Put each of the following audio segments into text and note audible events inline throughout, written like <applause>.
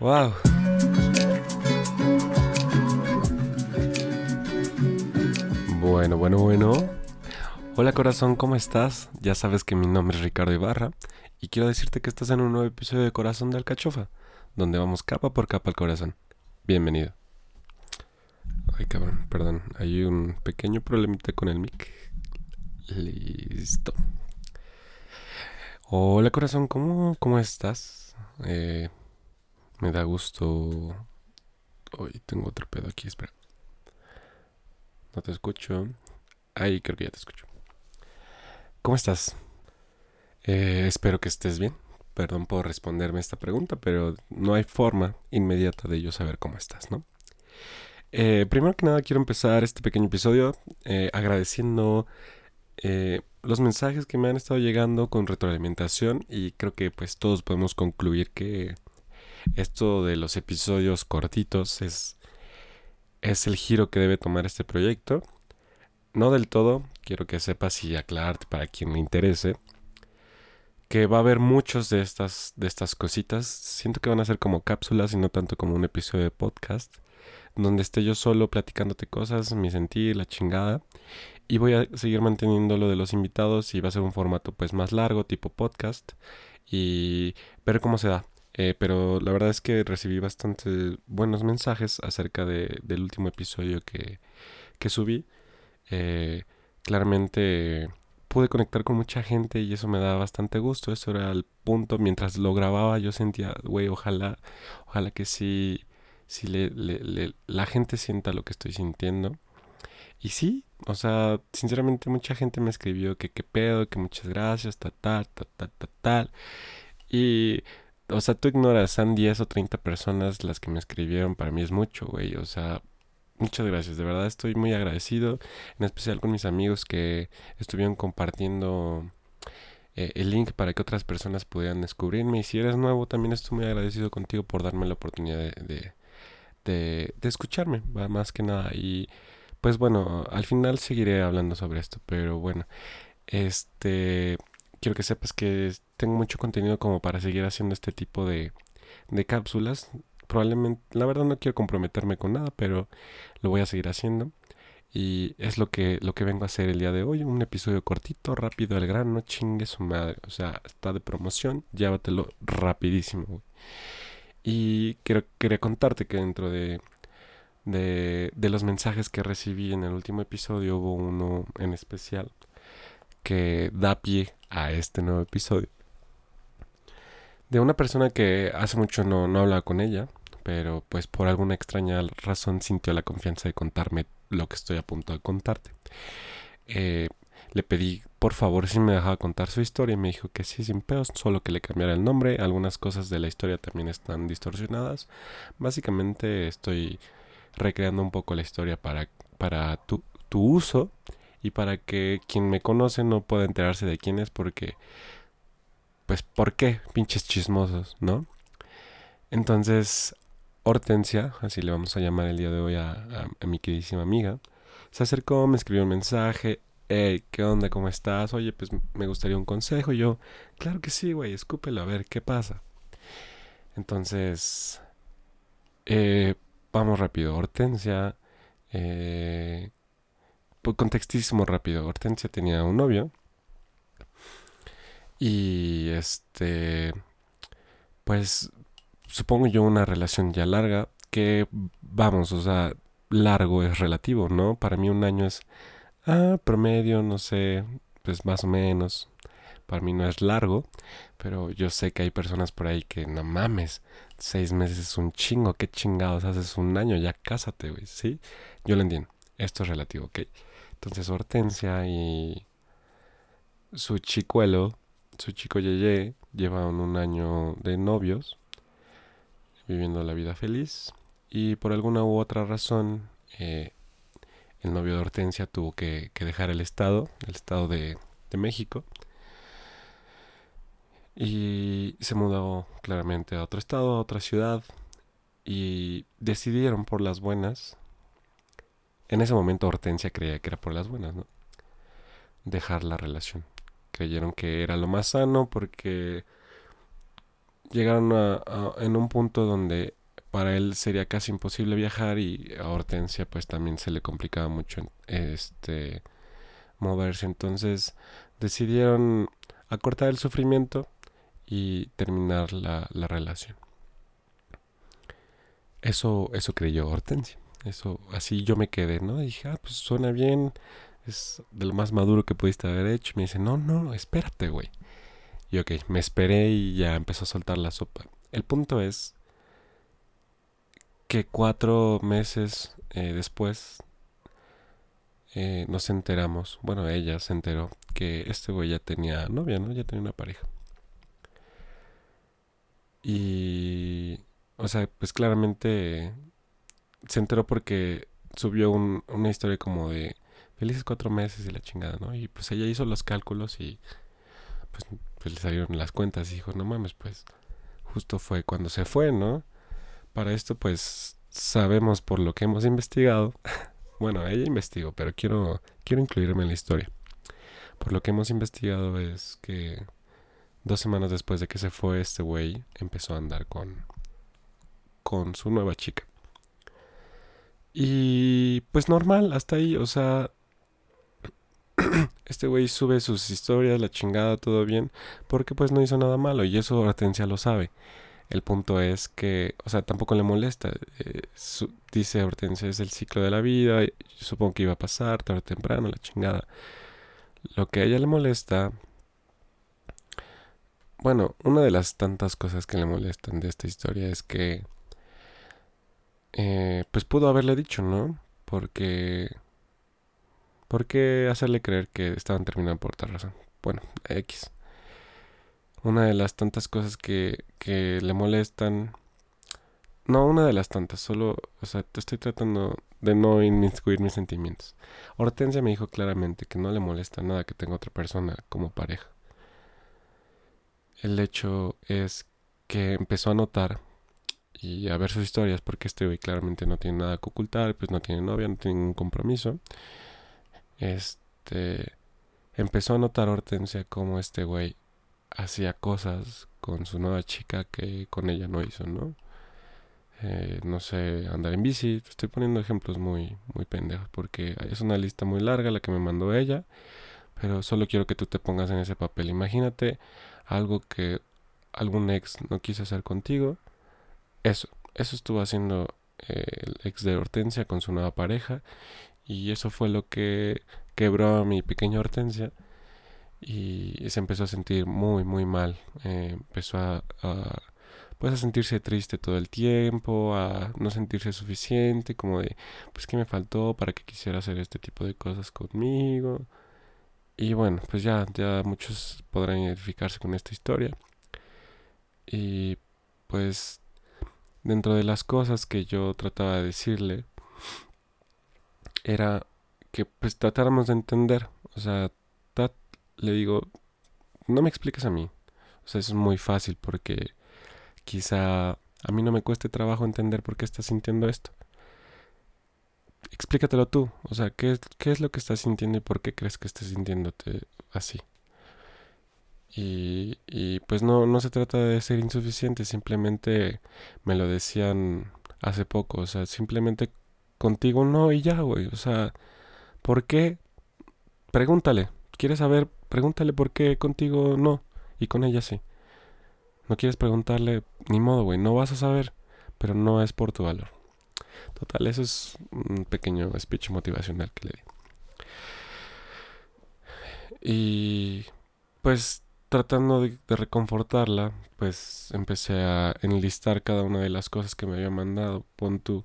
Wow. Bueno, bueno, bueno. Hola corazón, ¿cómo estás? Ya sabes que mi nombre es Ricardo Ibarra y quiero decirte que estás en un nuevo episodio de Corazón de Alcachofa, donde vamos capa por capa al corazón. Bienvenido. Ay, cabrón, perdón, hay un pequeño problemita con el mic. Listo. Hola corazón, ¿cómo, cómo estás? Eh, me da gusto. Hoy tengo otro pedo aquí, espera. No te escucho. Ahí creo que ya te escucho. ¿Cómo estás? Eh, espero que estés bien. Perdón por responderme esta pregunta, pero no hay forma inmediata de yo saber cómo estás, ¿no? Eh, primero que nada quiero empezar este pequeño episodio eh, los mensajes que me han estado llegando con retroalimentación y creo que pues todos podemos concluir que esto de los episodios cortitos es, es el giro que debe tomar este proyecto. No del todo, quiero que sepas y aclararte para quien le interese que va a haber muchos de estas de estas cositas. Siento que van a ser como cápsulas y no tanto como un episodio de podcast donde esté yo solo platicándote cosas, mi sentir, la chingada. Y voy a seguir manteniendo lo de los invitados y va a ser un formato pues más largo, tipo podcast. Y ver cómo se da. Eh, pero la verdad es que recibí bastante buenos mensajes acerca de, del último episodio que, que subí. Eh, claramente pude conectar con mucha gente y eso me da bastante gusto. Eso era el punto. Mientras lo grababa yo sentía, güey, ojalá, ojalá que sí, sí le, le, la gente sienta lo que estoy sintiendo. Y sí, o sea, sinceramente mucha gente me escribió que qué pedo, que muchas gracias, tal, tal, tal, tal, tal, tal. Y, o sea, tú ignoras, son 10 o 30 personas las que me escribieron, para mí es mucho, güey, o sea, Muchas gracias, de verdad estoy muy agradecido, en especial con mis amigos que estuvieron compartiendo eh, el link para que otras personas pudieran descubrirme. Y si eres nuevo, también estoy muy agradecido contigo por darme la oportunidad de, de, de, escucharme, más que nada. Y pues bueno, al final seguiré hablando sobre esto, pero bueno, este quiero que sepas que tengo mucho contenido como para seguir haciendo este tipo de, de cápsulas probablemente, la verdad no quiero comprometerme con nada, pero lo voy a seguir haciendo. Y es lo que, lo que vengo a hacer el día de hoy. Un episodio cortito, rápido al grano, chingue su madre. O sea, está de promoción, llévatelo rapidísimo. Y quiero, quería contarte que dentro de, de, de los mensajes que recibí en el último episodio hubo uno en especial que da pie a este nuevo episodio. De una persona que hace mucho no, no hablaba con ella pero pues por alguna extraña razón sintió la confianza de contarme lo que estoy a punto de contarte. Eh, le pedí por favor si me dejaba contar su historia y me dijo que sí, sin pedos, solo que le cambiara el nombre. Algunas cosas de la historia también están distorsionadas. Básicamente estoy recreando un poco la historia para, para tu, tu uso y para que quien me conoce no pueda enterarse de quién es porque... Pues, ¿por qué? Pinches chismosos, ¿no? Entonces, Hortensia, así le vamos a llamar el día de hoy a, mi queridísima amiga, se acercó, me escribió un mensaje, hey, ¿qué onda? ¿Cómo estás? Oye, pues me gustaría un consejo. Y yo, claro que sí, güey, escúpelo, a ver qué pasa. Entonces, eh, vamos rápido. Hortensia, eh, pues, contextísimo rápido. Hortensia tenía un novio. Y este, pues supongo yo, una relación ya larga, que vamos, o sea, largo es relativo, ¿no? Para mí un año es, ah, promedio, no sé, pues más o menos. Para mí no es largo, pero yo sé que hay personas por ahí que no mames, seis meses es un chingo, qué chingados haces un año, ya cásate, güey, ¿sí? Yo lo entiendo, esto es relativo, ¿ok? Entonces Hortensia y su chicuelo, su chico Yeye, llevan un año de novios, viviendo la vida feliz y por alguna u otra razón eh, el novio de Hortensia tuvo que, dejar el estado, el estado de, de, México y se mudó claramente a otro estado, a otra ciudad y decidieron por las buenas, en ese momento Hortensia creía que era por las buenas, ¿no? Dejar la relación. Creyeron que era lo más sano porque llegaron a, en un punto donde para él sería casi imposible viajar y a Hortensia pues también se le complicaba mucho este moverse. Entonces decidieron acortar el sufrimiento y terminar la, la relación. Eso, eso creyó Hortensia. Eso, así yo me quedé, ¿no? dije, ah, pues suena bien, es de lo más maduro que pudiste haber hecho. me dice, no, no, espérate, güey. Y ok, me esperé y ya empezó a soltar la sopa. El punto es que cuatro meses eh, después eh, nos enteramos, bueno, ella se enteró que este güey ya tenía novia, ¿no? Ya tenía una pareja. Y, o sea, pues claramente se enteró porque subió una historia como de felices cuatro meses y la chingada, ¿no? Y pues ella hizo los cálculos y pues, pues le salieron las cuentas y dijo, no mames, pues justo fue cuando se fue, ¿no? Para esto pues sabemos por lo que hemos investigado, <laughs> bueno, ella investigó, pero quiero, quiero incluirme en la historia. Por lo que hemos investigado es que dos semanas después de que se fue este güey empezó a andar con, con su nueva chica. Y pues normal, hasta ahí, o sea, <clears throat> este güey sube sus historias, la chingada, todo bien, porque pues no hizo nada malo y eso Hortensia lo sabe. El punto es que, o sea, tampoco le molesta. Eh, dice Hortensia, es el ciclo de la vida, supongo que iba a pasar tarde o temprano, la chingada. Lo que a ella le molesta, bueno, una de las tantas cosas que le molestan de esta historia es que, eh, pues pudo haberle dicho, ¿no? Porque ¿Por qué hacerle creer que estaban terminando por otra razón? Bueno, X. Una de las tantas cosas que, que le molestan. No, una de las tantas, solo, o sea, estoy tratando de no inmiscuir mis sentimientos. Hortensia me dijo claramente que no le molesta nada que tenga otra persona como pareja. El hecho es que empezó a notar y a ver sus historias, porque este güey claramente no tiene nada que ocultar, pues no tiene novia, no tiene ningún compromiso este empezó a notar Hortensia como este güey hacía cosas con su nueva chica que con ella no hizo, ¿no? Eh, no sé, andar en bici. Estoy poniendo ejemplos muy, muy pendejos porque es una lista muy larga la que me mandó ella, pero solo quiero que tú te pongas en ese papel. Imagínate algo que algún ex no quiso hacer contigo. Eso, eso estuvo haciendo eh, el ex de Hortensia con su nueva pareja y eso fue lo que quebró a mi pequeña hortensia. Y se empezó a sentir muy, muy mal. Eh, empezó a, pues a sentirse triste todo el tiempo, a no sentirse suficiente, como de, pues que me faltó para que quisiera hacer este tipo de cosas conmigo. Y bueno, pues ya, ya muchos podrán identificarse con esta historia. Y pues dentro de las cosas que yo trataba de decirle, era que pues tratáramos de entender. O sea, le digo, no me expliques a mí. O sea, eso es muy fácil porque quizá a mí no me cueste trabajo entender por qué estás sintiendo esto. Explícatelo tú. O sea, ¿qué, qué es lo que estás sintiendo y por qué crees que estás sintiéndote así? Y, y pues no, no se trata de ser insuficiente, simplemente me lo decían hace poco, o sea, simplemente contigo no y ya, güey. O sea, ¿por qué? Pregúntale. ¿Quieres saber? Pregúntale por qué contigo no y con ella sí. No quieres preguntarle, ni modo, güey. No vas a saber, pero no es por tu valor. Total, eso es un pequeño speech motivacional que le di. Y pues tratando de, de, reconfortarla, pues empecé a enlistar cada una de las cosas que me había mandado. Pon tú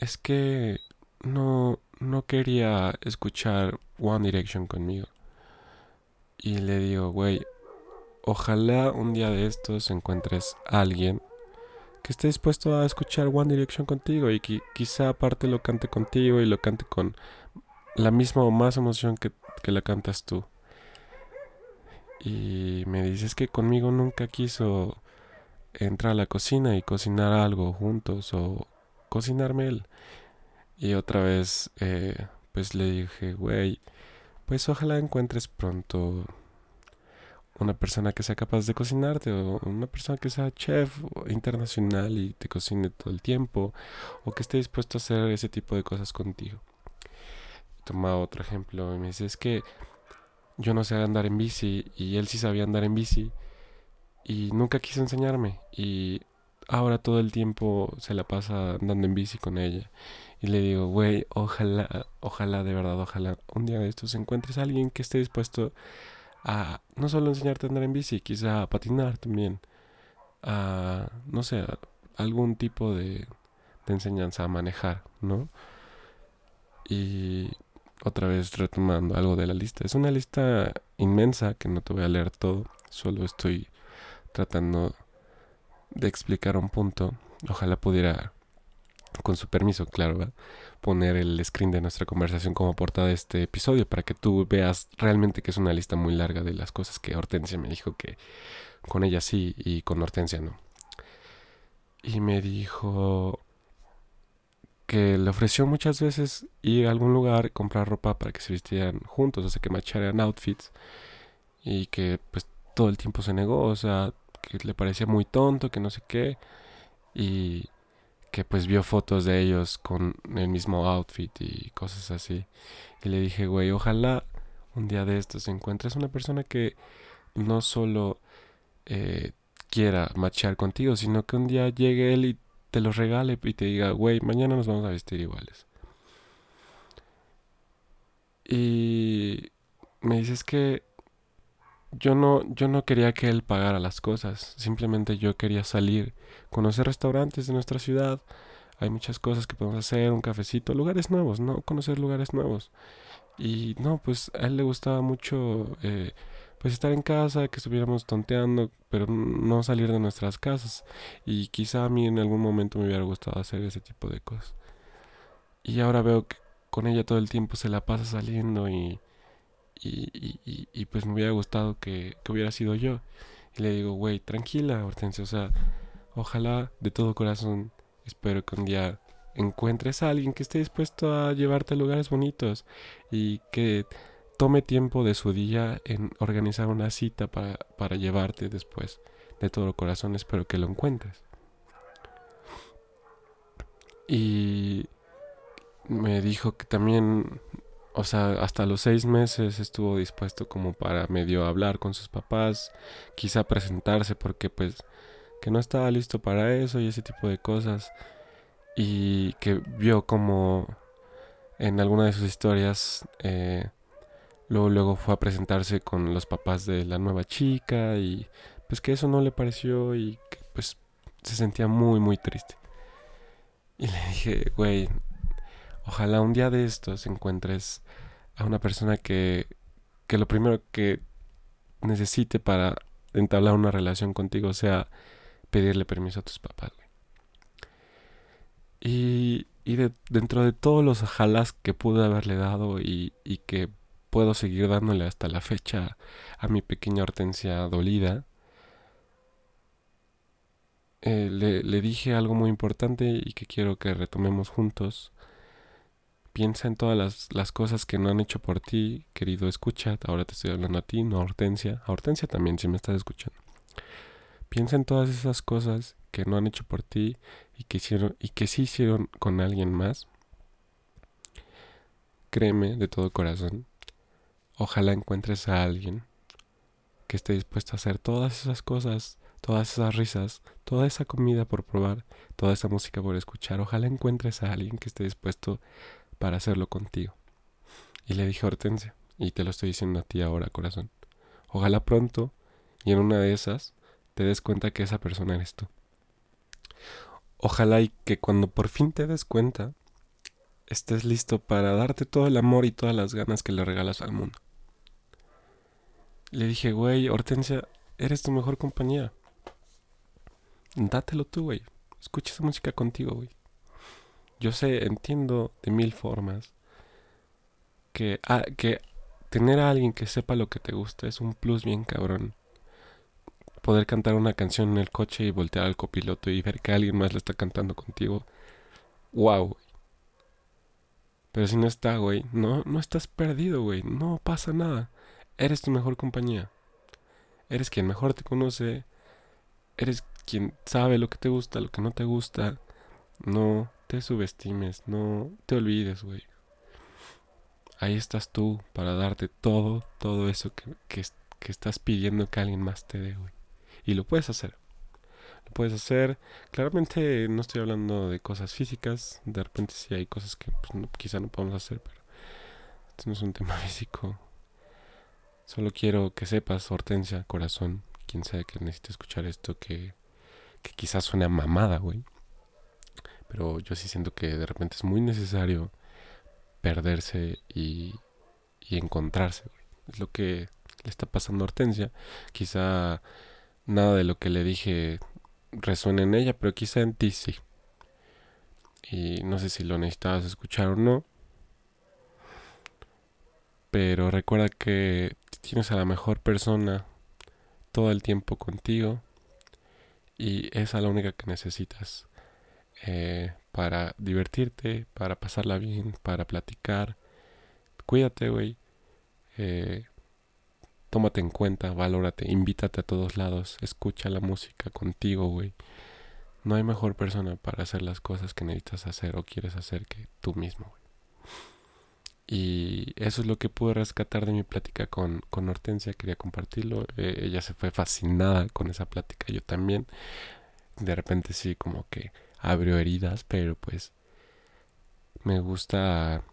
es que no, no quería escuchar One Direction conmigo. Y le digo, güey, ojalá un día de estos encuentres a alguien que esté dispuesto a escuchar One Direction contigo y que quizá aparte lo cante contigo y lo cante con la misma o más emoción que, que la cantas tú. Y me dices que conmigo nunca quiso entrar a la cocina y cocinar algo juntos o cocinarme él. Y otra vez, eh, pues le dije, güey, pues ojalá encuentres pronto una persona que sea capaz de cocinarte o una persona que sea chef internacional y te cocine todo el tiempo o que esté dispuesto a hacer ese tipo de cosas contigo. Toma otro ejemplo y me dice es que yo no sé andar en bici y él sí sabía andar en bici y nunca quiso enseñarme y ahora todo el tiempo se la pasa andando en bici con ella y le digo, güey, ojalá, ojalá de verdad, ojalá un día de estos encuentres a alguien que esté dispuesto a no solo enseñarte a andar en bici, quizá a patinar también, a, no sé, algún tipo de, de enseñanza a manejar, ¿no? Y otra vez retomando algo de la lista. Es una lista inmensa que no te voy a leer todo, solo estoy tratando de explicar un punto. Ojalá pudiera, con su permiso, claro, poner el screen de nuestra conversación como portada de este episodio para que tú veas realmente que es una lista muy larga de las cosas que Hortensia me dijo que con ella sí y con Hortensia no. Y me dijo que le ofreció muchas veces ir a algún lugar, comprar ropa para que se vistieran juntos, o sea, que macharan outfits y que pues todo el tiempo se negó, o sea, que le parecía muy tonto, que no sé qué, y que pues vio fotos de ellos con el mismo outfit y cosas así. Y le dije, güey, ojalá un día de estos encuentres una persona que no solo eh, quiera machear contigo, sino que un día llegue él y te los regale y te diga, güey, mañana nos vamos a vestir iguales. Y me dices que yo no, yo no quería que él pagara las cosas, simplemente yo quería salir, conocer restaurantes de nuestra ciudad, hay muchas cosas que podemos hacer, un cafecito, lugares nuevos, ¿no? Conocer lugares nuevos. Y no, pues a él le gustaba mucho eh, pues estar en casa, que estuviéramos tonteando, pero no salir de nuestras casas. Y quizá a mí en algún momento me hubiera gustado hacer ese tipo de cosas. Y ahora veo que con ella todo el tiempo se la pasa saliendo y y, y, pues me hubiera gustado que, que, hubiera sido yo. Y le digo, güey, tranquila, Hortensia, o sea, ojalá de todo corazón, espero que un día encuentres a alguien que esté dispuesto a llevarte a lugares bonitos y que tome tiempo de su día en organizar una cita para, para llevarte después. De todo corazón espero que lo encuentres. Y me dijo que también o sea, hasta los seis meses estuvo dispuesto como para medio hablar con sus papás, quizá presentarse porque pues que no estaba listo para eso y ese tipo de cosas. Y que vio como en alguna de sus historias, eh, luego, luego fue a presentarse con los papás de la nueva chica y pues que eso no le pareció y que pues se sentía muy muy triste. Y le dije, güey, Ojalá un día de estos encuentres a una persona que, que lo primero que necesite para entablar una relación contigo sea pedirle permiso a tus papás. Y, y de, dentro de todos los ojalás que pude haberle dado y, y que puedo seguir dándole hasta la fecha a mi pequeña hortensia dolida, eh, le, le, dije algo muy importante y que quiero que retomemos juntos Piensa en todas las, cosas que no han hecho por ti, querido escucha. Ahora te estoy hablando a ti, no a Hortensia. A Hortensia también, si me estás escuchando. Piensa en todas esas cosas que no han hecho por ti y que, hicieron, y que sí hicieron con alguien más. Créeme de todo corazón. Ojalá encuentres a alguien que esté dispuesto a hacer todas esas cosas, todas esas risas, toda esa comida por probar, toda esa música por escuchar. Ojalá encuentres a alguien que esté dispuesto para hacerlo contigo. Y le dije Hortensia, y te lo estoy diciendo a ti ahora, corazón. Ojalá pronto, y en una de esas, te des cuenta que esa persona eres tú. Ojalá y que cuando por fin te des cuenta, estés listo para darte todo el amor y todas las ganas que le regalas al mundo. Le dije, güey, Hortensia, eres tu mejor compañía. Dátelo tú, güey. Escucha esa música contigo, güey. Yo sé, entiendo de mil formas que, ah, que tener a alguien que sepa lo que te gusta es un plus bien cabrón. Poder cantar una canción en el coche y voltear al copiloto y ver que alguien más le está cantando contigo. Wow. Pero si no está, güey, no, no estás perdido, güey. No pasa nada. Eres tu mejor compañía. Eres quien mejor te conoce. Eres quien sabe lo que te gusta, lo que no te gusta. No te subestimes, no te olvides, güey. Ahí estás tú para darte todo, todo eso que, que, que estás pidiendo que alguien más te dé, güey. Y lo puedes hacer. Lo puedes hacer. Claramente no estoy hablando de cosas físicas. De repente sí hay cosas que pues, quizá no podemos hacer, pero esto no es un <laughs> tema físico. Solo quiero que sepas, Hortensia, corazón, quien sea que necesite escuchar esto, que, que quizás suene a mamada, güey. Pero yo sí siento que de repente es muy necesario perderse y, encontrarse. Es lo que le está pasando a Hortensia. Quizá nada de lo que le dije resuene en ella, pero quizá en ti sí. Y no sé si lo necesitabas escuchar o no. Pero recuerda que tienes a la mejor persona todo el tiempo contigo. Y esa es la única que necesitas. Eh, para divertirte, para pasarla bien, para platicar. Cuídate, güey. Eh, tómate en cuenta, valórate, invítate a todos lados, escucha la música contigo, güey. No hay mejor persona para hacer las cosas que necesitas hacer o quieres hacer que tú mismo, güey. Y eso es lo que pude rescatar de mi plática con, con Hortensia, quería compartirlo. Eh, ella se fue fascinada con esa plática, yo también. De repente sí, como que abrió heridas, pero pues me gusta,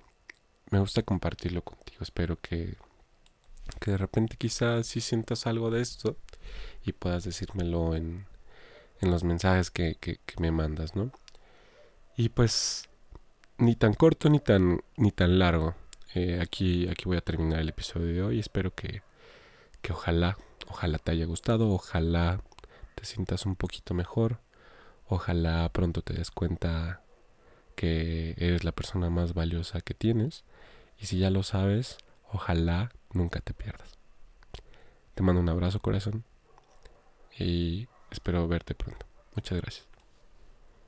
me gusta compartirlo contigo. Espero que que de repente quizás si sientas algo de esto y puedas decírmelo en, en los mensajes que, que, me mandas, ¿no? Y pues ni tan corto ni tan, ni tan largo. Eh, aquí, aquí voy a terminar el episodio de hoy. Espero que, que ojalá, ojalá te haya gustado, ojalá te sientas un poquito mejor, ojalá pronto te des cuenta que eres la persona más valiosa que tienes. Y si ya lo sabes, ojalá nunca te pierdas. Te mando un abrazo corazón y espero verte pronto. Muchas gracias.